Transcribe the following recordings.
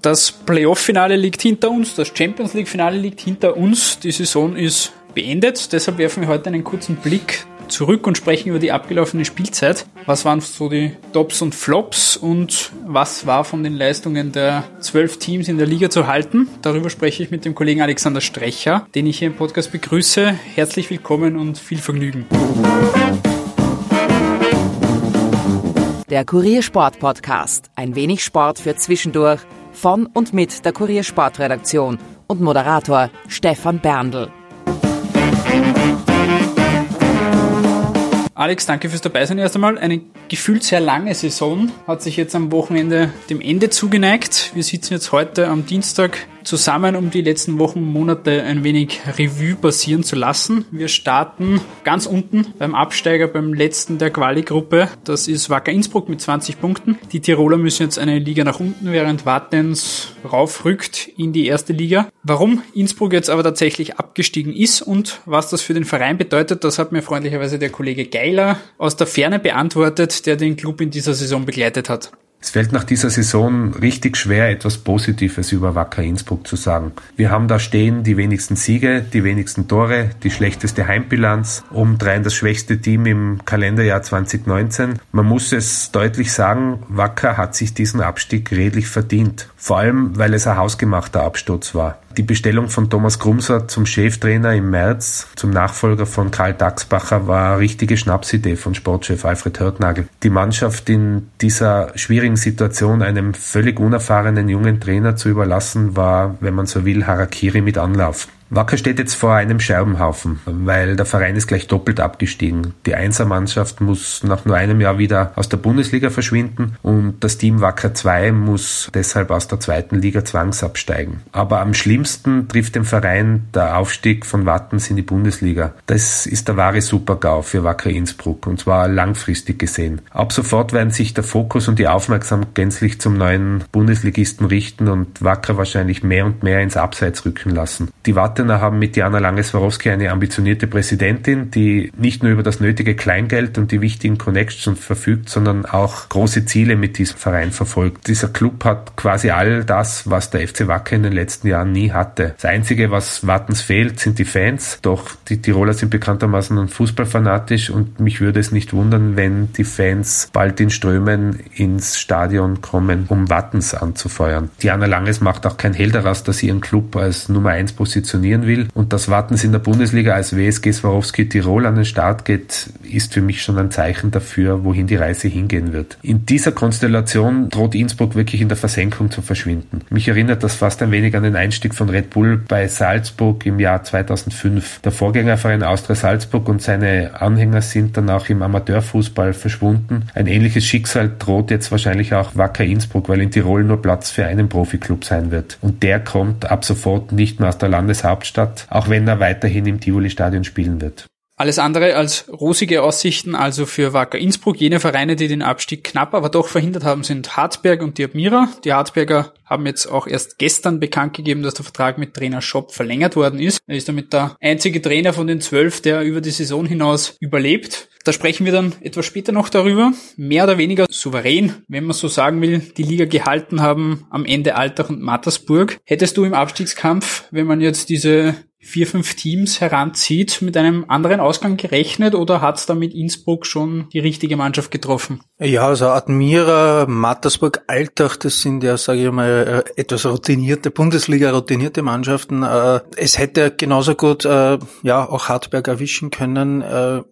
Das Playoff-Finale liegt hinter uns, das Champions League-Finale liegt hinter uns. Die Saison ist beendet, deshalb werfen wir heute einen kurzen Blick zurück und sprechen über die abgelaufene Spielzeit. Was waren so die Tops und Flops und was war von den Leistungen der zwölf Teams in der Liga zu halten? Darüber spreche ich mit dem Kollegen Alexander Strecher, den ich hier im Podcast begrüße. Herzlich willkommen und viel Vergnügen. Der Kuriersport Podcast. Ein wenig Sport für zwischendurch von und mit der Kuriersportredaktion und Moderator Stefan Berndl. Alex, danke fürs Dabeisein erst einmal. Eine gefühlt sehr lange Saison hat sich jetzt am Wochenende dem Ende zugeneigt. Wir sitzen jetzt heute am Dienstag zusammen, um die letzten Wochen und Monate ein wenig Revue passieren zu lassen. Wir starten ganz unten beim Absteiger, beim letzten der Quali-Gruppe. Das ist Wacker Innsbruck mit 20 Punkten. Die Tiroler müssen jetzt eine Liga nach unten, während Wartens raufrückt in die erste Liga. Warum Innsbruck jetzt aber tatsächlich abgestiegen ist und was das für den Verein bedeutet, das hat mir freundlicherweise der Kollege Geiler aus der Ferne beantwortet, der den Club in dieser Saison begleitet hat. Es fällt nach dieser Saison richtig schwer, etwas Positives über Wacker Innsbruck zu sagen. Wir haben da stehen die wenigsten Siege, die wenigsten Tore, die schlechteste Heimbilanz, obendrein das schwächste Team im Kalenderjahr 2019. Man muss es deutlich sagen, Wacker hat sich diesen Abstieg redlich verdient. Vor allem, weil es ein hausgemachter Absturz war. Die Bestellung von Thomas Grumser zum Cheftrainer im März, zum Nachfolger von Karl Daxbacher, war eine richtige Schnapsidee von Sportchef Alfred Hörtnagel. Die Mannschaft in dieser schwierigen Situation einem völlig unerfahrenen jungen Trainer zu überlassen, war, wenn man so will, Harakiri mit Anlauf. Wacker steht jetzt vor einem Scherbenhaufen, weil der Verein ist gleich doppelt abgestiegen. Die Einsermannschaft muss nach nur einem Jahr wieder aus der Bundesliga verschwinden und das Team Wacker 2 muss deshalb aus der zweiten Liga zwangsabsteigen. Aber am schlimmsten trifft den Verein der Aufstieg von Wattens in die Bundesliga. Das ist der wahre Supergau für Wacker Innsbruck und zwar langfristig gesehen. Ab sofort werden sich der Fokus und die Aufmerksamkeit gänzlich zum neuen Bundesligisten richten und Wacker wahrscheinlich mehr und mehr ins Abseits rücken lassen. Die Partner haben mit Jana Lange-Swarovski eine ambitionierte Präsidentin, die nicht nur über das nötige Kleingeld und die wichtigen Connections verfügt, sondern auch große Ziele mit diesem Verein verfolgt. Dieser Club hat quasi all das, was der FC Wacker in den letzten Jahren nie hatte. Das Einzige, was Wattens fehlt, sind die Fans. Doch die Tiroler sind bekanntermaßen fußballfanatisch und mich würde es nicht wundern, wenn die Fans bald in Strömen ins Stadion kommen, um Wattens anzufeuern. Diana Langes macht auch kein Hehl daraus, dass sie ihren Club als Nummer eins positioniert trainieren will. Und dass Wattens in der Bundesliga als WSG Swarovski Tirol an den Start geht, ist für mich schon ein Zeichen dafür, wohin die Reise hingehen wird. In dieser Konstellation droht Innsbruck wirklich in der Versenkung zu verschwinden. Mich erinnert das fast ein wenig an den Einstieg von Red Bull bei Salzburg im Jahr 2005. Der Vorgängerverein Austria Salzburg und seine Anhänger sind dann auch im Amateurfußball verschwunden. Ein ähnliches Schicksal droht jetzt wahrscheinlich auch Wacker Innsbruck, weil in Tirol nur Platz für einen Profiklub sein wird. Und der kommt ab sofort nicht mehr aus der Landeshauptstadt Hauptstadt, auch wenn er weiterhin im Tivoli-Stadion spielen wird. Alles andere als rosige Aussichten also für Wacker Innsbruck. Jene Vereine, die den Abstieg knapp, aber doch verhindert haben, sind Hartberg und die Admira. Die Hartberger haben jetzt auch erst gestern bekannt gegeben, dass der Vertrag mit Trainer Schopp verlängert worden ist. Er ist damit der einzige Trainer von den zwölf, der über die Saison hinaus überlebt. Da sprechen wir dann etwas später noch darüber. Mehr oder weniger souverän, wenn man so sagen will, die Liga gehalten haben am Ende Altach und Mattersburg. Hättest du im Abstiegskampf, wenn man jetzt diese vier, fünf Teams heranzieht, mit einem anderen Ausgang gerechnet oder hat es da mit Innsbruck schon die richtige Mannschaft getroffen? Ja, also Admira, Mattersburg, Altach, das sind ja, sage ich mal, äh, etwas routinierte Bundesliga, routinierte Mannschaften. Äh, es hätte genauso gut äh, ja auch Hartberg erwischen können.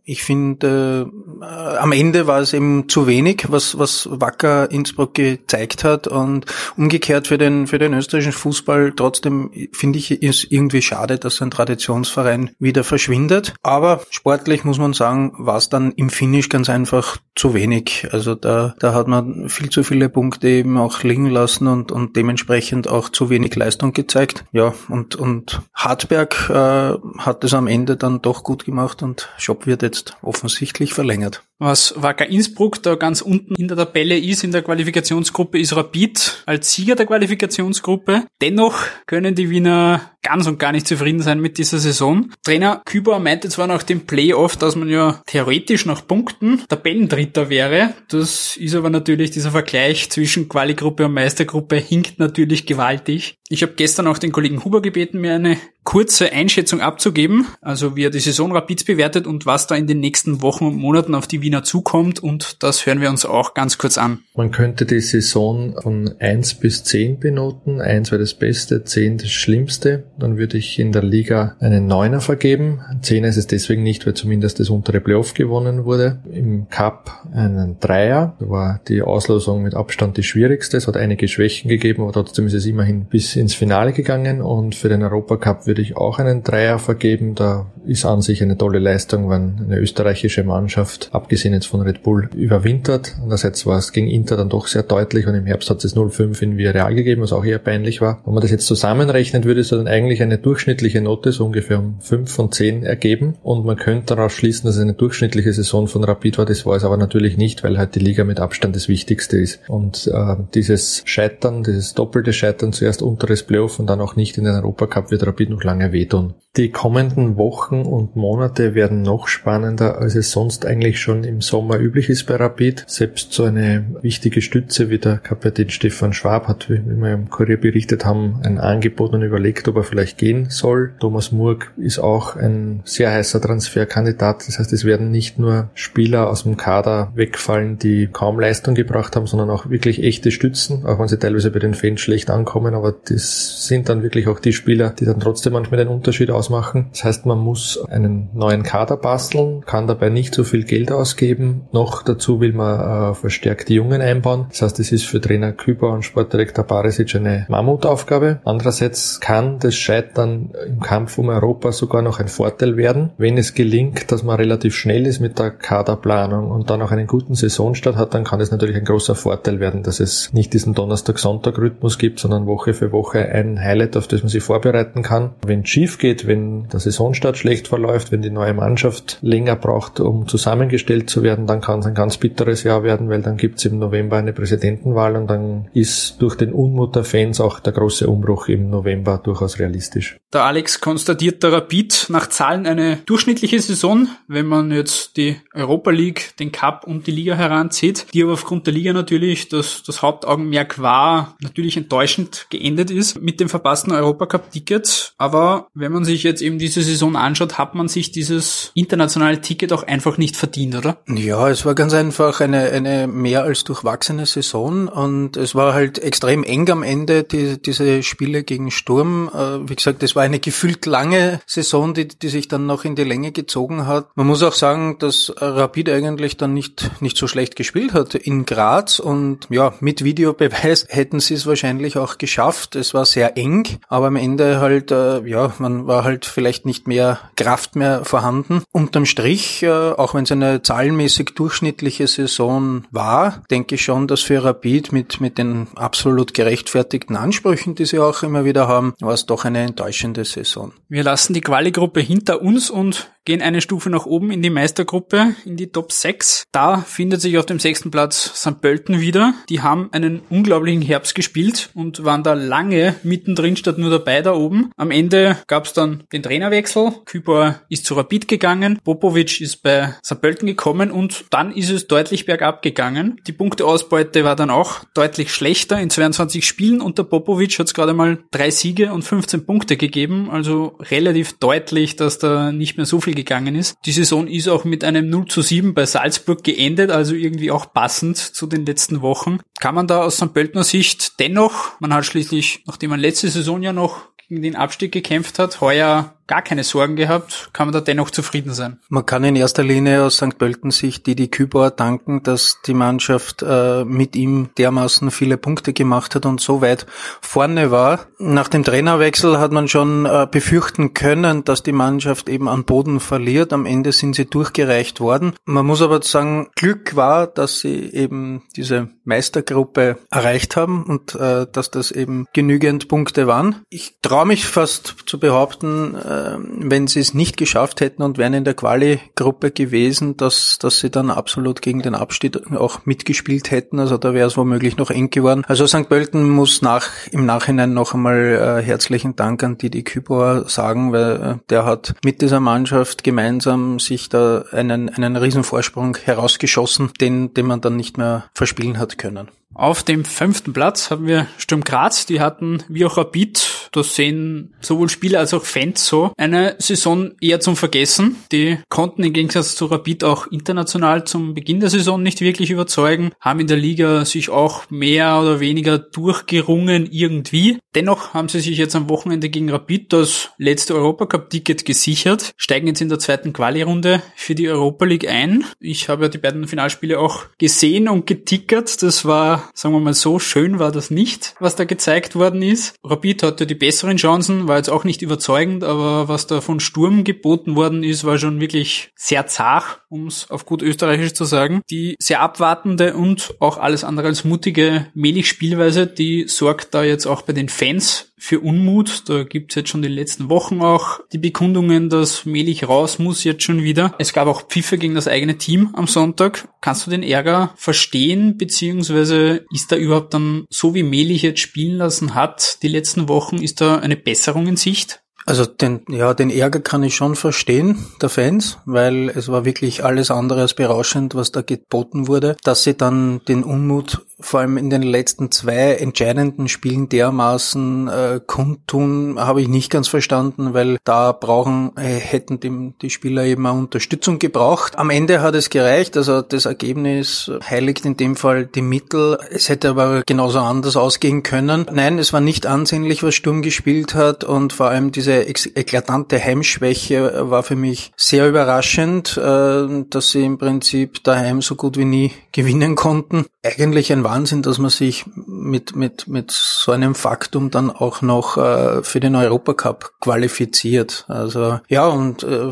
Ich finde, am Ende war es eben zu wenig, was was Wacker Innsbruck gezeigt hat und umgekehrt für den für den österreichischen Fußball trotzdem finde ich ist irgendwie schade, dass ein Traditionsverein wieder verschwindet. Aber sportlich muss man sagen, war es dann im Finish ganz einfach zu wenig. Also da, da hat man viel zu viele Punkte eben auch liegen lassen und, und dementsprechend auch zu wenig Leistung gezeigt. Ja, und, und Hartberg äh, hat es am Ende dann doch gut gemacht und Schopp wird jetzt offensichtlich verlängert. Was Wacker Innsbruck da ganz unten in der Tabelle ist, in der Qualifikationsgruppe, ist Rapid als Sieger der Qualifikationsgruppe. Dennoch können die Wiener ganz und gar nicht zufrieden sein mit dieser Saison. Trainer Küber meinte zwar nach dem Playoff, dass man ja theoretisch nach Punkten Tabellendritter wäre. Das ist aber natürlich dieser Vergleich zwischen Quali-Gruppe und Meistergruppe hinkt natürlich gewaltig. Ich habe gestern auch den Kollegen Huber gebeten, mir eine kurze Einschätzung abzugeben, also wie er die Saison Rapids bewertet und was da in den nächsten Wochen und Monaten auf die Wiener zukommt und das hören wir uns auch ganz kurz an. Man könnte die Saison von 1 bis 10 benoten. 1 wäre das Beste, 10 das Schlimmste. Dann würde ich in der Liga einen Neuner vergeben. 10 ist es deswegen nicht, weil zumindest das untere Playoff gewonnen wurde. Im Cup einen Dreier. Da war die Auslosung mit Abstand die schwierigste. Es hat einige Schwächen gegeben, aber trotzdem ist es immerhin bis ins Finale gegangen und für den Europacup würde ich auch einen Dreier vergeben. Da ist an sich eine tolle Leistung, wenn eine österreichische Mannschaft, abgesehen jetzt von Red Bull, überwintert. Andererseits war es gegen Inter dann doch sehr deutlich und im Herbst hat es 0,5 in Villarreal gegeben, was auch eher peinlich war. Wenn man das jetzt zusammenrechnet, würde es dann eigentlich eine durchschnittliche Note so ungefähr um 5 von 10 ergeben und man könnte daraus schließen, dass es eine durchschnittliche Saison von Rapid war. Das war es aber natürlich nicht, weil halt die Liga mit Abstand das Wichtigste ist. Und äh, dieses Scheitern, dieses doppelte Scheitern, zuerst unteres Playoff und dann auch nicht in den Europacup wird Rapid noch lange wehtun. Die kommenden Wochen und Monate werden noch spannender, als es sonst eigentlich schon im Sommer üblich ist bei Rapid. Selbst so eine wichtige Stütze wie der Kapitän Stefan Schwab hat, wie wir im Kurier berichtet haben, ein Angebot und überlegt, ob er vielleicht gehen soll. Thomas Murg ist auch ein sehr heißer Transferkandidat. Das heißt, es werden nicht nur Spieler aus dem Kader wegfallen, die kaum Leistung gebracht haben, sondern auch wirklich echte Stützen, auch wenn sie teilweise bei den Fans schlecht ankommen. Aber das sind dann wirklich auch die Spieler, die dann trotzdem manchmal den Unterschied aus ausmachen. Das heißt, man muss einen neuen Kader basteln, kann dabei nicht so viel Geld ausgeben. Noch dazu will man äh, verstärkt die Jungen einbauen. Das heißt, es ist für Trainer Küber und Sportdirektor Barisic eine Mammutaufgabe. Andererseits kann das Scheitern im Kampf um Europa sogar noch ein Vorteil werden, wenn es gelingt, dass man relativ schnell ist mit der Kaderplanung und dann auch einen guten Saisonstart hat, dann kann es natürlich ein großer Vorteil werden, dass es nicht diesen Donnerstag-Sonntag-Rhythmus gibt, sondern Woche für Woche ein Highlight, auf das man sich vorbereiten kann. Wenn es schief geht, wenn der Saisonstart schlecht verläuft, wenn die neue Mannschaft länger braucht, um zusammengestellt zu werden, dann kann es ein ganz bitteres Jahr werden, weil dann gibt es im November eine Präsidentenwahl und dann ist durch den Unmut der Fans auch der große Umbruch im November durchaus realistisch. Der Alex konstatiert der Rapid nach Zahlen eine durchschnittliche Saison, wenn man jetzt die Europa League, den Cup und die Liga heranzieht, die aber aufgrund der Liga natürlich das, das Hauptaugenmerk war, natürlich enttäuschend geendet ist mit dem verpassten Europacup-Ticket. Aber wenn man sich jetzt eben diese Saison anschaut, hat man sich dieses internationale Ticket auch einfach nicht verdient, oder? Ja, es war ganz einfach eine, eine mehr als durchwachsene Saison und es war halt extrem eng am Ende, die, diese Spiele gegen Sturm. Äh, wie gesagt, es war eine gefühlt lange Saison, die, die sich dann noch in die Länge gezogen hat. Man muss auch sagen, dass Rapid eigentlich dann nicht, nicht so schlecht gespielt hat in Graz und ja, mit Videobeweis hätten sie es wahrscheinlich auch geschafft. Es war sehr eng, aber am Ende halt, äh, ja, man war halt vielleicht nicht mehr Kraft mehr vorhanden. Unterm Strich, äh, auch wenn es eine zahlenmäßig durchschnittliche Saison war, denke ich schon, dass für Rapid mit, mit den absolut gerechtfertigten Ansprüchen, die sie auch immer wieder haben, war es doch eine enttäuschende Saison. Wir lassen die Quali-Gruppe hinter uns und gehen eine Stufe nach oben in die Meistergruppe, in die Top 6. Da findet sich auf dem sechsten Platz St. Pölten wieder. Die haben einen unglaublichen Herbst gespielt und waren da lange mittendrin statt nur dabei da oben. Am Ende gab es dann den Trainerwechsel. Kübauer ist zu Rapid gegangen, Popovic ist bei St. Pölten gekommen und dann ist es deutlich bergab gegangen. Die Punkteausbeute war dann auch deutlich schlechter in 22 Spielen. Unter Popovic hat es gerade mal drei Siege und 15 Punkte gegeben. Also relativ deutlich, dass da nicht mehr so viel gegangen ist. Die Saison ist auch mit einem 0 zu 7 bei Salzburg geendet, also irgendwie auch passend zu den letzten Wochen. Kann man da aus St. Pöltner Sicht dennoch, man hat schließlich, nachdem man letzte Saison ja noch gegen den Abstieg gekämpft hat, heuer gar keine Sorgen gehabt, kann man da dennoch zufrieden sein. Man kann in erster Linie aus St. Pölten Sicht Didi Kübauer danken, dass die Mannschaft äh, mit ihm dermaßen viele Punkte gemacht hat und so weit vorne war. Nach dem Trainerwechsel hat man schon äh, befürchten können, dass die Mannschaft eben an Boden verliert. Am Ende sind sie durchgereicht worden. Man muss aber sagen, Glück war, dass sie eben diese Meistergruppe erreicht haben und äh, dass das eben genügend Punkte waren. Ich traue traue mich fast zu behaupten, äh, wenn sie es nicht geschafft hätten und wären in der Quali-Gruppe gewesen, dass, dass sie dann absolut gegen den Abstieg auch mitgespielt hätten. Also da wäre es womöglich noch eng geworden. Also St. Pölten muss nach, im Nachhinein noch einmal äh, herzlichen Dank an Didi Kübauer sagen, weil äh, der hat mit dieser Mannschaft gemeinsam sich da einen, einen Riesenvorsprung herausgeschossen, den, den man dann nicht mehr verspielen hat können. Auf dem fünften Platz haben wir Sturm Graz. Die hatten, wie auch Rapid, das sehen sowohl Spieler als auch Fans so, eine Saison eher zum Vergessen. Die konnten im Gegensatz zu Rapid auch international zum Beginn der Saison nicht wirklich überzeugen, haben in der Liga sich auch mehr oder weniger durchgerungen irgendwie. Dennoch haben sie sich jetzt am Wochenende gegen Rapid das letzte Europacup-Ticket gesichert, steigen jetzt in der zweiten Quali-Runde für die Europa League ein. Ich habe ja die beiden Finalspiele auch gesehen und getickert. Das war sagen wir mal so, schön war das nicht, was da gezeigt worden ist. Rapid hatte die besseren Chancen, war jetzt auch nicht überzeugend, aber was da von Sturm geboten worden ist, war schon wirklich sehr zart, um es auf gut österreichisch zu sagen. Die sehr abwartende und auch alles andere als mutige Melich-Spielweise, die sorgt da jetzt auch bei den Fans für Unmut. Da gibt's jetzt schon die letzten Wochen auch die Bekundungen, dass Melich raus muss jetzt schon wieder. Es gab auch Pfiffe gegen das eigene Team am Sonntag. Kannst du den Ärger verstehen, beziehungsweise ist da überhaupt dann, so wie Melich jetzt spielen lassen hat, die letzten Wochen, ist da eine Besserung in Sicht? Also den, ja, den Ärger kann ich schon verstehen, der Fans, weil es war wirklich alles andere als berauschend, was da geboten wurde. Dass sie dann den Unmut vor allem in den letzten zwei entscheidenden Spielen dermaßen äh, kundtun, habe ich nicht ganz verstanden, weil da brauchen, äh, hätten die, die Spieler eben eine Unterstützung gebraucht. Am Ende hat es gereicht, also das Ergebnis heiligt in dem Fall die Mittel. Es hätte aber genauso anders ausgehen können. Nein, es war nicht ansehnlich, was Sturm gespielt hat und vor allem diese eklatante Heimschwäche war für mich sehr überraschend, äh, dass sie im Prinzip daheim so gut wie nie gewinnen konnten. Eigentlich ein Wahnsinn, dass man sich mit, mit, mit so einem Faktum dann auch noch äh, für den Europacup qualifiziert. Also ja, und äh,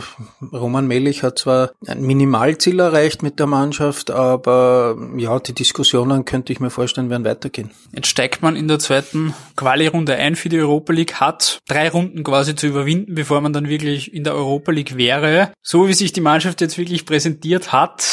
Roman Melich hat zwar ein Minimalziel erreicht mit der Mannschaft, aber ja, die Diskussionen könnte ich mir vorstellen, werden weitergehen. Jetzt steigt man in der zweiten Quali-Runde ein für die Europa League, hat drei Runden quasi zu überwinden, bevor man dann wirklich in der Europa League wäre. So wie sich die Mannschaft jetzt wirklich präsentiert hat,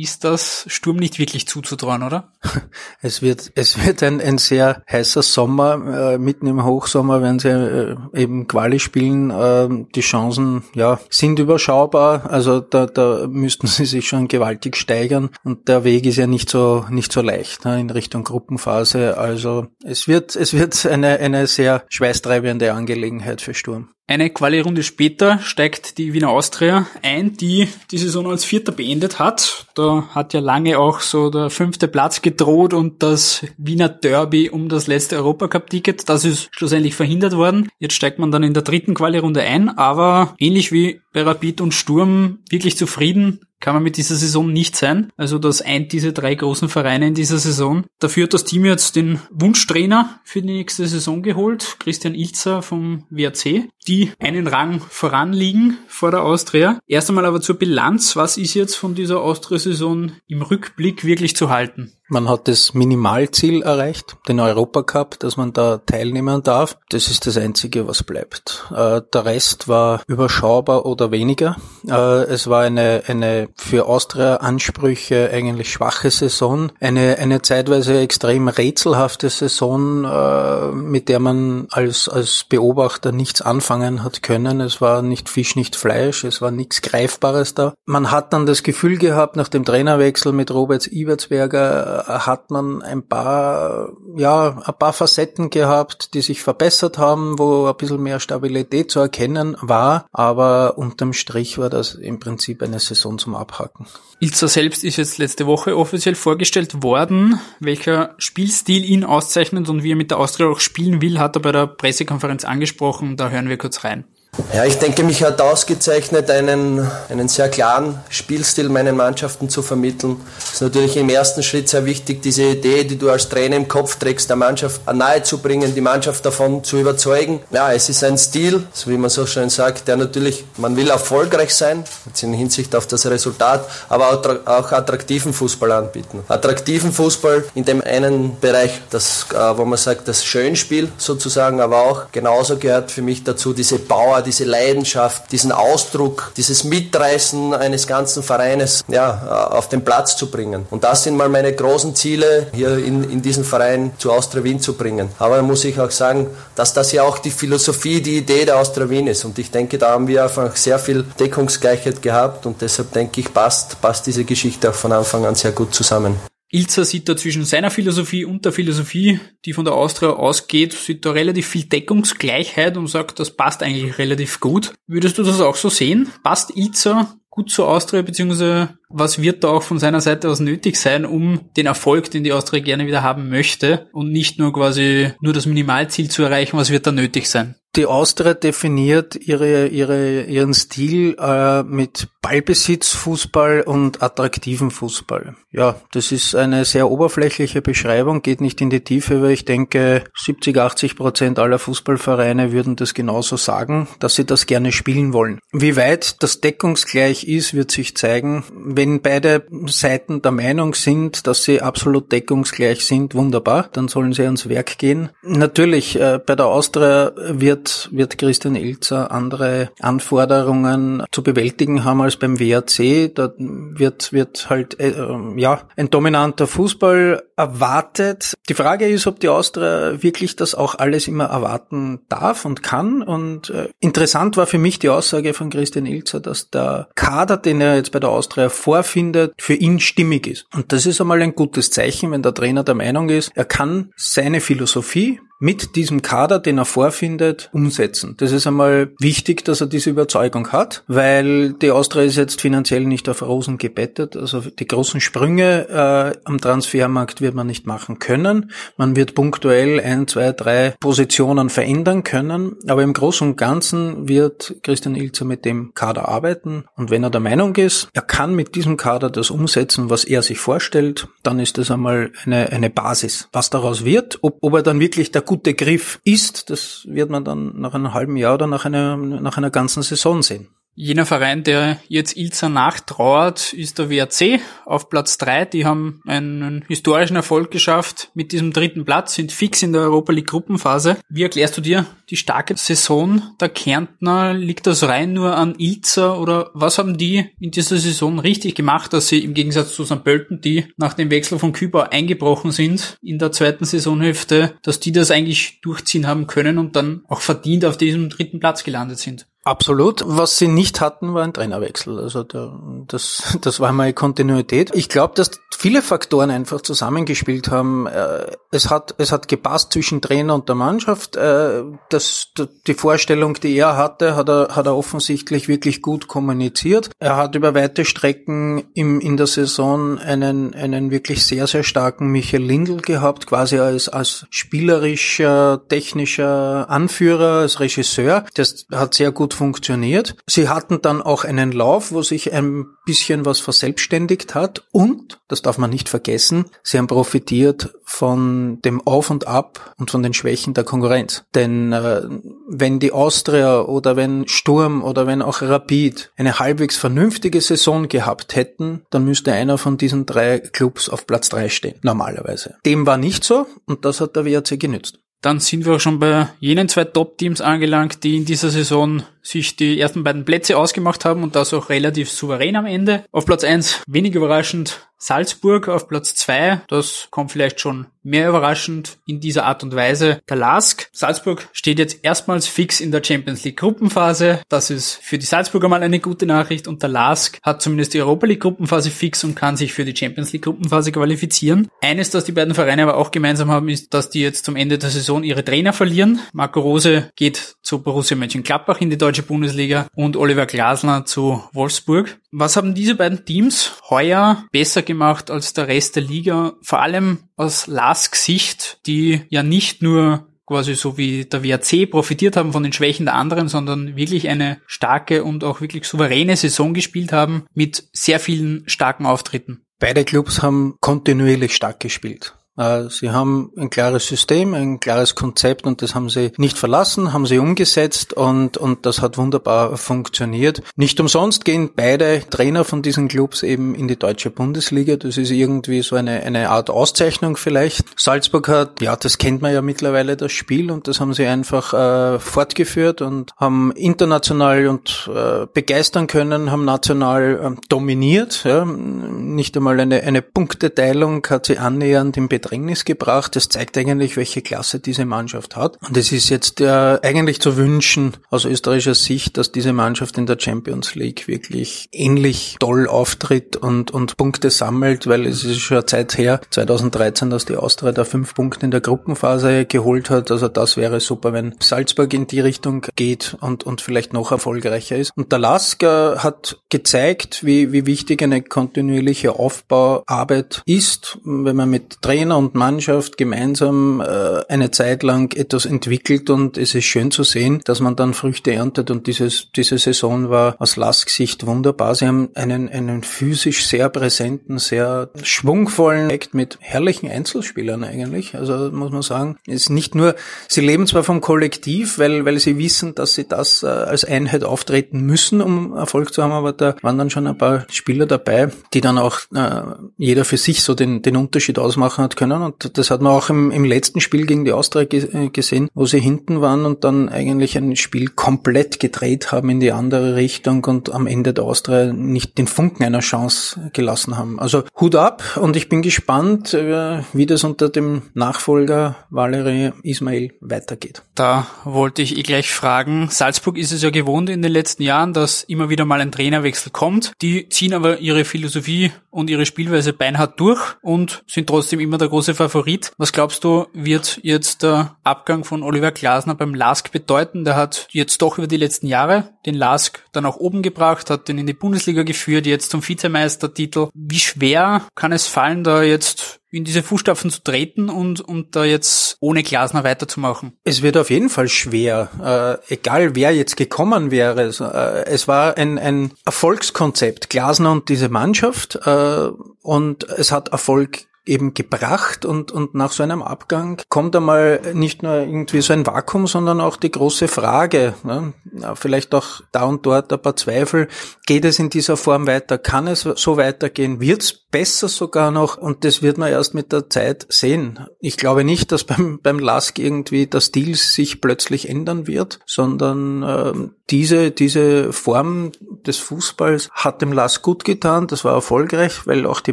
ist das Sturm nicht wirklich zuzutrauen, oder? Es wird, es wird ein, ein sehr heißer Sommer. Äh, mitten im Hochsommer werden sie äh, eben Quali spielen. Äh, die Chancen, ja, sind überschaubar. Also da, da müssten sie sich schon gewaltig steigern. Und der Weg ist ja nicht so, nicht so leicht ne, in Richtung Gruppenphase. Also es wird, es wird eine, eine sehr schweißtreibende Angelegenheit für Sturm. Eine Quali-Runde später steigt die Wiener Austria ein, die die Saison als Vierter beendet hat. Da hat ja lange auch so der fünfte Platz gedroht und das Wiener Derby um das letzte Europacup-Ticket. Das ist schlussendlich verhindert worden. Jetzt steigt man dann in der dritten Quali-Runde ein, aber ähnlich wie bei Rapid und Sturm wirklich zufrieden kann man mit dieser Saison nicht sein. Also das eint diese drei großen Vereine in dieser Saison. Dafür hat das Team jetzt den Wunschtrainer für die nächste Saison geholt, Christian Ilzer vom WRC, die einen Rang voranliegen vor der Austria. Erst einmal aber zur Bilanz. Was ist jetzt von dieser Austria-Saison im Rückblick wirklich zu halten? Man hat das Minimalziel erreicht, den Europacup, dass man da teilnehmen darf. Das ist das Einzige, was bleibt. Äh, der Rest war überschaubar oder weniger. Äh, es war eine, eine für Austria-Ansprüche eigentlich schwache Saison. Eine, eine zeitweise extrem rätselhafte Saison, äh, mit der man als, als Beobachter nichts anfangen hat können. Es war nicht Fisch, nicht Fleisch. Es war nichts Greifbares da. Man hat dann das Gefühl gehabt, nach dem Trainerwechsel mit Robert Ibertsberger, hat man ein paar, ja, ein paar Facetten gehabt, die sich verbessert haben, wo ein bisschen mehr Stabilität zu erkennen war, aber unterm Strich war das im Prinzip eine Saison zum Abhaken. Ilza selbst ist jetzt letzte Woche offiziell vorgestellt worden. Welcher Spielstil ihn auszeichnet und wie er mit der Austria auch spielen will, hat er bei der Pressekonferenz angesprochen. Da hören wir kurz rein. Ja, ich denke, mich hat ausgezeichnet, einen, einen sehr klaren Spielstil meinen Mannschaften zu vermitteln. Es ist natürlich im ersten Schritt sehr wichtig, diese Idee, die du als Trainer im Kopf trägst, der Mannschaft nahe zu bringen, die Mannschaft davon zu überzeugen. Ja, es ist ein Stil, so wie man so schön sagt, der natürlich, man will erfolgreich sein, jetzt in Hinsicht auf das Resultat, aber auch attraktiven Fußball anbieten. Attraktiven Fußball in dem einen Bereich, das, äh, wo man sagt, das Schönspiel sozusagen, aber auch genauso gehört für mich dazu diese Power, diese Leidenschaft, diesen Ausdruck, dieses Mitreißen eines ganzen Vereines ja, auf den Platz zu bringen. Und das sind mal meine großen Ziele, hier in, in diesen Verein zu Austria Wien zu bringen. Aber muss ich auch sagen, dass das ja auch die Philosophie, die Idee der Austria Wien ist. Und ich denke, da haben wir einfach sehr viel Deckungsgleichheit gehabt und deshalb denke ich, passt, passt diese Geschichte auch von Anfang an sehr gut zusammen. Ilzer sieht da zwischen seiner Philosophie und der Philosophie, die von der Austria ausgeht, sieht da relativ viel Deckungsgleichheit und sagt, das passt eigentlich relativ gut. Würdest du das auch so sehen? Passt Ilzer gut zur Austria, beziehungsweise was wird da auch von seiner Seite aus nötig sein, um den Erfolg, den die Austria gerne wieder haben möchte und nicht nur quasi nur das Minimalziel zu erreichen, was wird da nötig sein? Die Austria definiert ihre, ihre, ihren Stil äh, mit Ballbesitz, Fußball und attraktiven Fußball. Ja, das ist eine sehr oberflächliche Beschreibung, geht nicht in die Tiefe, weil ich denke, 70, 80 Prozent aller Fußballvereine würden das genauso sagen, dass sie das gerne spielen wollen. Wie weit das deckungsgleich ist, wird sich zeigen. Wenn beide Seiten der Meinung sind, dass sie absolut deckungsgleich sind, wunderbar, dann sollen sie ans Werk gehen. Natürlich, äh, bei der Austria wird wird, Christian Ilzer andere Anforderungen zu bewältigen haben als beim WRC. Da wird, wird halt, äh, ja, ein dominanter Fußball erwartet. Die Frage ist, ob die Austria wirklich das auch alles immer erwarten darf und kann. Und äh, interessant war für mich die Aussage von Christian Ilzer, dass der Kader, den er jetzt bei der Austria vorfindet, für ihn stimmig ist. Und das ist einmal ein gutes Zeichen, wenn der Trainer der Meinung ist, er kann seine Philosophie mit diesem Kader, den er vorfindet, umsetzen. Das ist einmal wichtig, dass er diese Überzeugung hat, weil die Austria ist jetzt finanziell nicht auf Rosen gebettet. Also die großen Sprünge äh, am Transfermarkt wird man nicht machen können. Man wird punktuell ein, zwei, drei Positionen verändern können, aber im Großen und Ganzen wird Christian Ilzer mit dem Kader arbeiten und wenn er der Meinung ist, er kann mit diesem Kader das umsetzen, was er sich vorstellt, dann ist das einmal eine, eine Basis. Was daraus wird, ob, ob er dann wirklich der gute Griff ist, das wird man dann nach einem halben Jahr oder nach einer, nach einer ganzen Saison sehen. Jener Verein, der jetzt Ilza nachtrauert, ist der WRC auf Platz drei. Die haben einen historischen Erfolg geschafft mit diesem dritten Platz, sind fix in der Europa League Gruppenphase. Wie erklärst du dir die starke Saison der Kärntner? Liegt das rein nur an Ilza oder was haben die in dieser Saison richtig gemacht, dass sie im Gegensatz zu St. Pölten, die nach dem Wechsel von Küber eingebrochen sind in der zweiten Saisonhälfte, dass die das eigentlich durchziehen haben können und dann auch verdient auf diesem dritten Platz gelandet sind? Absolut. Was sie nicht hatten, war ein Trainerwechsel. Also der, das, das war mal Kontinuität. Ich glaube, dass viele Faktoren einfach zusammengespielt haben. Äh, es hat, es hat gepasst zwischen Trainer und der Mannschaft. Äh, das, die Vorstellung, die er hatte, hat er, hat er offensichtlich wirklich gut kommuniziert. Er hat über weite Strecken im, in der Saison einen, einen wirklich sehr, sehr starken Michael Lindl gehabt, quasi als, als spielerischer, technischer Anführer, als Regisseur. Das hat sehr gut funktioniert. Sie hatten dann auch einen Lauf, wo sich ein bisschen was verselbstständigt hat und, das darf man nicht vergessen, sie haben profitiert von dem Auf und Ab und von den Schwächen der Konkurrenz. Denn äh, wenn die Austria oder wenn Sturm oder wenn auch Rapid eine halbwegs vernünftige Saison gehabt hätten, dann müsste einer von diesen drei Clubs auf Platz drei stehen, normalerweise. Dem war nicht so und das hat der WRC genützt. Dann sind wir schon bei jenen zwei Top-Teams angelangt, die in dieser Saison sich die ersten beiden Plätze ausgemacht haben und das auch relativ souverän am Ende. Auf Platz eins wenig überraschend Salzburg auf Platz zwei. Das kommt vielleicht schon mehr überraschend in dieser Art und Weise. Der Lask. Salzburg steht jetzt erstmals fix in der Champions League Gruppenphase. Das ist für die Salzburger mal eine gute Nachricht und der Lask hat zumindest die Europa League Gruppenphase fix und kann sich für die Champions League Gruppenphase qualifizieren. Eines, das die beiden Vereine aber auch gemeinsam haben, ist, dass die jetzt zum Ende der Saison ihre Trainer verlieren. Marco Rose geht zu Borussia Mönchengladbach in die deutsche Bundesliga und Oliver Glasner zu Wolfsburg. Was haben diese beiden Teams heuer besser gemacht als der Rest der Liga? Vor allem aus Lask Sicht, die ja nicht nur quasi so wie der WRC profitiert haben von den Schwächen der anderen, sondern wirklich eine starke und auch wirklich souveräne Saison gespielt haben mit sehr vielen starken Auftritten. Beide Clubs haben kontinuierlich stark gespielt. Äh, sie haben ein klares System, ein klares Konzept und das haben sie nicht verlassen, haben sie umgesetzt und, und das hat wunderbar funktioniert. Nicht umsonst gehen beide Trainer von diesen Clubs eben in die deutsche Bundesliga. Das ist irgendwie so eine, eine Art Auszeichnung vielleicht. Salzburg hat, ja, das kennt man ja mittlerweile, das Spiel und das haben sie einfach äh, fortgeführt und haben international und äh, begeistern können, haben national äh, dominiert. Ja. Nicht einmal eine, eine Punkteteilung hat sie annähernd im Betrieb Bedrängnis gebracht. Das zeigt eigentlich, welche Klasse diese Mannschaft hat. Und es ist jetzt äh, eigentlich zu wünschen aus österreichischer Sicht, dass diese Mannschaft in der Champions League wirklich ähnlich toll auftritt und, und Punkte sammelt, weil es ist schon Zeit her, 2013, dass die Austria da fünf Punkte in der Gruppenphase geholt hat. Also das wäre super, wenn Salzburg in die Richtung geht und, und vielleicht noch erfolgreicher ist. Und der Lask hat gezeigt, wie, wie wichtig eine kontinuierliche Aufbauarbeit ist, wenn man mit Trainer und Mannschaft gemeinsam äh, eine Zeit lang etwas entwickelt und es ist schön zu sehen, dass man dann Früchte erntet und dieses, diese Saison war aus Lask-Sicht wunderbar. Sie haben einen, einen physisch sehr präsenten, sehr schwungvollen Act mit herrlichen Einzelspielern eigentlich. Also muss man sagen, ist nicht nur, sie leben zwar vom Kollektiv, weil, weil sie wissen, dass sie das äh, als Einheit auftreten müssen, um Erfolg zu haben, aber da waren dann schon ein paar Spieler dabei, die dann auch äh, jeder für sich so den, den Unterschied ausmachen hat können können. Und das hat man auch im, im letzten Spiel gegen die Austria äh, gesehen, wo sie hinten waren und dann eigentlich ein Spiel komplett gedreht haben in die andere Richtung und am Ende der Austria nicht den Funken einer Chance gelassen haben. Also Hut ab und ich bin gespannt, äh, wie das unter dem Nachfolger Valerie Ismail weitergeht. Da wollte ich eh gleich fragen. Salzburg ist es ja gewohnt in den letzten Jahren, dass immer wieder mal ein Trainerwechsel kommt. Die ziehen aber ihre Philosophie und ihre Spielweise beinhart durch und sind trotzdem immer der große Favorit. Was glaubst du, wird jetzt der Abgang von Oliver Glasner beim LASK bedeuten? Der hat jetzt doch über die letzten Jahre den LASK dann auch oben gebracht, hat den in die Bundesliga geführt, jetzt zum Vizemeistertitel. Wie schwer kann es fallen, da jetzt in diese Fußstapfen zu treten und, und da jetzt ohne Glasner weiterzumachen? Es wird auf jeden Fall schwer, äh, egal wer jetzt gekommen wäre. Äh, es war ein, ein Erfolgskonzept, Glasner und diese Mannschaft, äh, und es hat Erfolg eben gebracht und, und nach so einem Abgang kommt einmal nicht nur irgendwie so ein Vakuum, sondern auch die große Frage, ne? vielleicht auch da und dort ein paar Zweifel, geht es in dieser Form weiter, kann es so weitergehen, wird es besser sogar noch? Und das wird man erst mit der Zeit sehen. Ich glaube nicht, dass beim, beim Lask irgendwie der Stil sich plötzlich ändern wird, sondern äh, diese, diese Form des Fußballs hat dem Lask gut getan, das war erfolgreich, weil auch die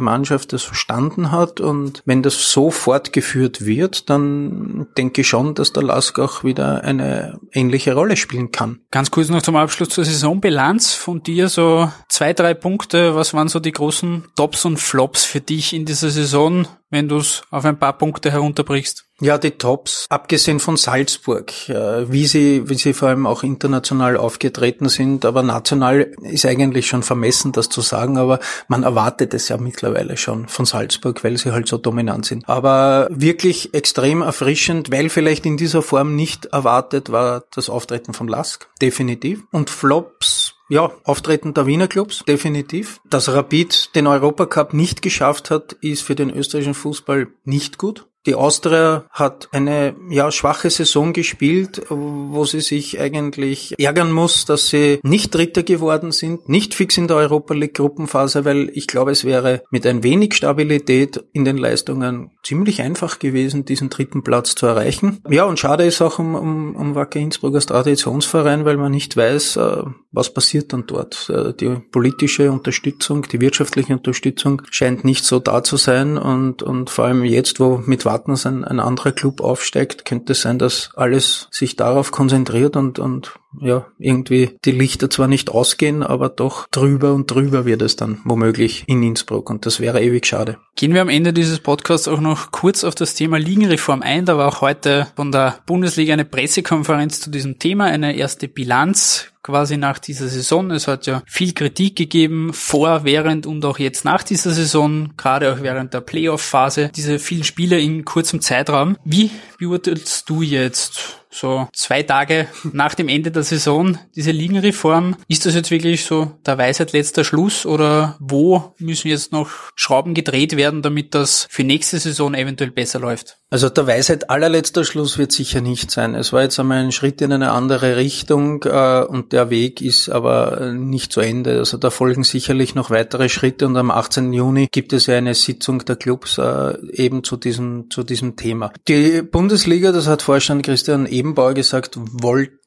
Mannschaft das verstanden hat und wenn das so fortgeführt wird, dann denke ich schon, dass der Lask auch wieder eine ähnliche Rolle spielen kann. Ganz kurz noch zum Abschluss zur Saisonbilanz. Von dir, so zwei, drei Punkte, was waren so die großen Tops und Flops für dich in dieser Saison, wenn du es auf ein paar Punkte herunterbrichst? Ja, die Tops, abgesehen von Salzburg, wie sie, wie sie vor allem auch international aufgetreten sind, aber national ist eigentlich schon vermessen, das zu sagen, aber man erwartet es ja mittlerweile schon von Salzburg, weil sie halt so dominant sind. Aber wirklich extrem erfrischend, weil vielleicht in dieser Form nicht erwartet war das Auftreten von Lask, definitiv. Und Flops, ja, Auftreten der Wiener Clubs, definitiv. Dass Rapid den Europacup nicht geschafft hat, ist für den österreichischen Fußball nicht gut. Die Austria hat eine ja schwache Saison gespielt, wo sie sich eigentlich ärgern muss, dass sie nicht Dritter geworden sind, nicht fix in der Europa League Gruppenphase, weil ich glaube, es wäre mit ein wenig Stabilität in den Leistungen ziemlich einfach gewesen, diesen dritten Platz zu erreichen. Ja, und schade ist auch um, um, um Wacker Innsbruck als Traditionsverein, weil man nicht weiß, äh, was passiert dann dort. Äh, die politische Unterstützung, die wirtschaftliche Unterstützung scheint nicht so da zu sein und, und vor allem jetzt, wo mit Wattens ein, ein anderer Club aufsteigt, könnte es sein, dass alles sich darauf konzentriert und, und ja, irgendwie die Lichter zwar nicht ausgehen, aber doch drüber und drüber wird es dann womöglich in Innsbruck und das wäre ewig schade. Gehen wir am Ende dieses Podcasts auch noch kurz auf das Thema Ligenreform ein. Da war auch heute von der Bundesliga eine Pressekonferenz zu diesem Thema, eine erste Bilanz quasi nach dieser Saison. Es hat ja viel Kritik gegeben, vor, während und auch jetzt nach dieser Saison, gerade auch während der Playoff-Phase, diese vielen Spiele in kurzem Zeitraum. Wie beurteilst du jetzt so zwei Tage nach dem Ende der Saison, diese Ligenreform. Ist das jetzt wirklich so der Weisheit letzter Schluss oder wo müssen jetzt noch Schrauben gedreht werden, damit das für nächste Saison eventuell besser läuft? Also der Weisheit allerletzter Schluss wird sicher nicht sein. Es war jetzt einmal ein Schritt in eine andere Richtung äh, und der Weg ist aber nicht zu Ende. Also da folgen sicherlich noch weitere Schritte und am 18. Juni gibt es ja eine Sitzung der Clubs äh, eben zu diesem, zu diesem Thema. Die Bundesliga, das hat Vorstand Christian Ebenbauer gesagt,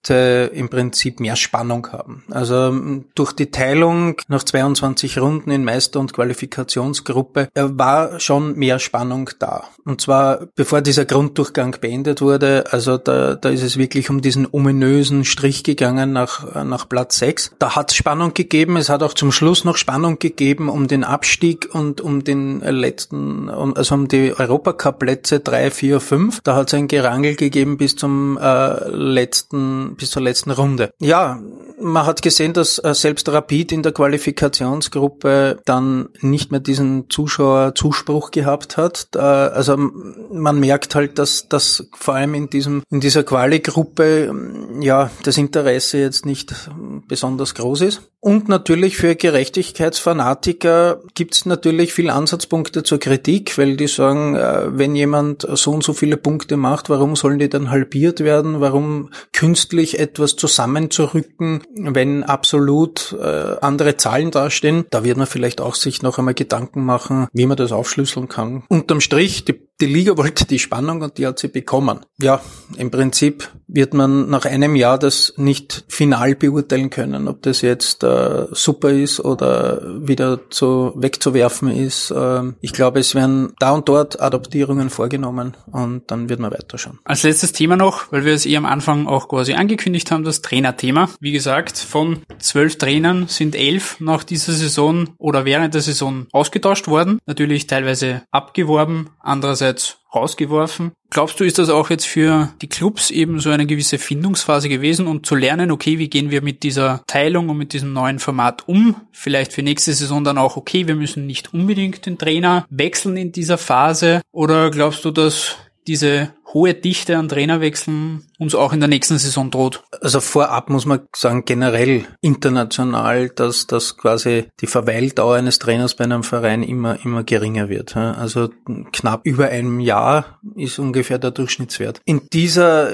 im Prinzip mehr Spannung haben. Also durch die Teilung nach 22 Runden in Meister- und Qualifikationsgruppe äh, war schon mehr Spannung da. Und zwar bevor dieser Grunddurchgang beendet wurde, also da, da ist es wirklich um diesen ominösen Strich gegangen nach, nach Platz 6. Da hat es Spannung gegeben, es hat auch zum Schluss noch Spannung gegeben um den Abstieg und um den letzten, also um die Europacup-Plätze 3, 4, 5. Da hat es ein Gerangel gegeben bis zum äh, letzten, bis zur letzten Runde. Ja, man hat gesehen, dass äh, selbst Rapid in der Qualifikationsgruppe dann nicht mehr diesen Zuschauerzuspruch gehabt hat. Also man merkt halt, dass das vor allem in diesem in dieser Quali-Gruppe ja das Interesse jetzt nicht besonders groß ist. Und natürlich für Gerechtigkeitsfanatiker gibt es natürlich viele Ansatzpunkte zur Kritik, weil die sagen, äh, wenn jemand so und so viele Punkte macht, warum sollen die dann halbiert werden? Warum künstlich etwas zusammenzurücken, wenn absolut äh, andere Zahlen dastehen? Da wird man vielleicht auch sich noch einmal Gedanken machen, wie man das aufschlüsseln kann. Unterm Strich, die die Liga wollte die Spannung und die hat sie bekommen. Ja, im Prinzip wird man nach einem Jahr das nicht final beurteilen können, ob das jetzt äh, super ist oder wieder zu wegzuwerfen ist. Äh, ich glaube, es werden da und dort Adaptierungen vorgenommen und dann wird man weiterschauen. Als letztes Thema noch, weil wir es eh am Anfang auch quasi angekündigt haben, das Trainerthema. Wie gesagt, von zwölf Trainern sind elf nach dieser Saison oder während der Saison ausgetauscht worden. Natürlich teilweise abgeworben, andererseits einerseits rausgeworfen. Glaubst du, ist das auch jetzt für die Clubs eben so eine gewisse Findungsphase gewesen und zu lernen, okay, wie gehen wir mit dieser Teilung und mit diesem neuen Format um? Vielleicht für nächste Saison dann auch, okay, wir müssen nicht unbedingt den Trainer wechseln in dieser Phase. Oder glaubst du, dass diese hohe Dichte an Trainerwechseln uns auch in der nächsten Saison droht? Also vorab muss man sagen, generell international, dass, dass quasi die Verweildauer eines Trainers bei einem Verein immer, immer geringer wird. Also knapp über einem Jahr ist ungefähr der Durchschnittswert. In dieser,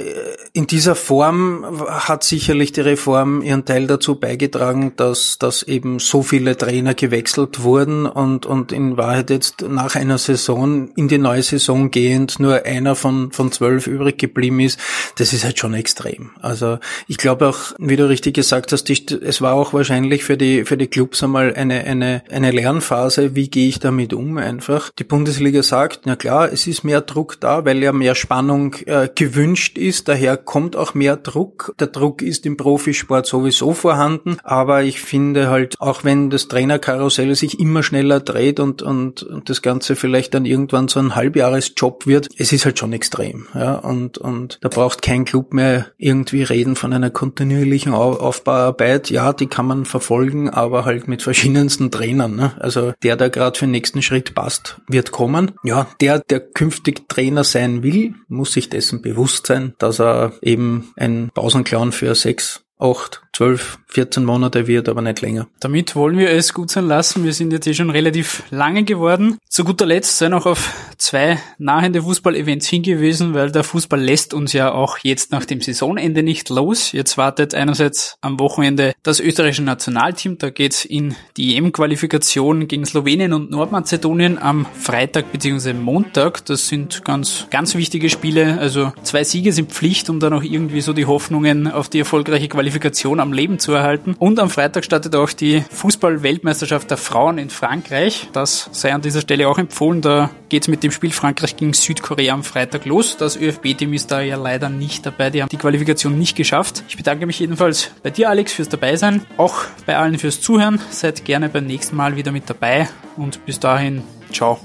in dieser Form hat sicherlich die Reform ihren Teil dazu beigetragen, dass, dass eben so viele Trainer gewechselt wurden und, und in Wahrheit jetzt nach einer Saison in die neue Saison gehend nur einer von, von von zwölf übrig geblieben ist, das ist halt schon extrem. Also ich glaube auch, wie du richtig gesagt hast, es war auch wahrscheinlich für die, für die Clubs einmal eine, eine, eine Lernphase, wie gehe ich damit um einfach. Die Bundesliga sagt, na klar, es ist mehr Druck da, weil ja mehr Spannung äh, gewünscht ist, daher kommt auch mehr Druck. Der Druck ist im Profisport sowieso vorhanden, aber ich finde halt, auch wenn das Trainerkarussell sich immer schneller dreht und, und, und das Ganze vielleicht dann irgendwann so ein Halbjahresjob wird, es ist halt schon extrem. System. Ja, und, und da braucht kein Club mehr irgendwie reden von einer kontinuierlichen Aufbauarbeit. Ja, die kann man verfolgen, aber halt mit verschiedensten Trainern. Ne? Also der, der gerade für den nächsten Schritt passt, wird kommen. Ja, der, der künftig Trainer sein will, muss sich dessen bewusst sein, dass er eben ein Pausenclown für sechs acht, zwölf, 14 Monate wird, aber nicht länger. Damit wollen wir es gut sein lassen. Wir sind jetzt eh schon relativ lange geworden. Zu guter Letzt sei noch auf zwei nahende Fußball-Events hingewiesen, weil der Fußball lässt uns ja auch jetzt nach dem Saisonende nicht los. Jetzt wartet einerseits am Wochenende das österreichische Nationalteam. Da geht's in die EM-Qualifikation gegen Slowenien und Nordmazedonien am Freitag bzw. Montag. Das sind ganz, ganz wichtige Spiele. Also zwei Siege sind Pflicht, um dann auch irgendwie so die Hoffnungen auf die erfolgreiche Qualifikation am Leben zu erhalten. Und am Freitag startet auch die Fußball-Weltmeisterschaft der Frauen in Frankreich. Das sei an dieser Stelle auch empfohlen. Da geht es mit dem Spiel Frankreich gegen Südkorea am Freitag los. Das ÖFB-Team ist da ja leider nicht dabei. Die haben die Qualifikation nicht geschafft. Ich bedanke mich jedenfalls bei dir, Alex, fürs Dabeisein. Auch bei allen fürs Zuhören. Seid gerne beim nächsten Mal wieder mit dabei. Und bis dahin, ciao.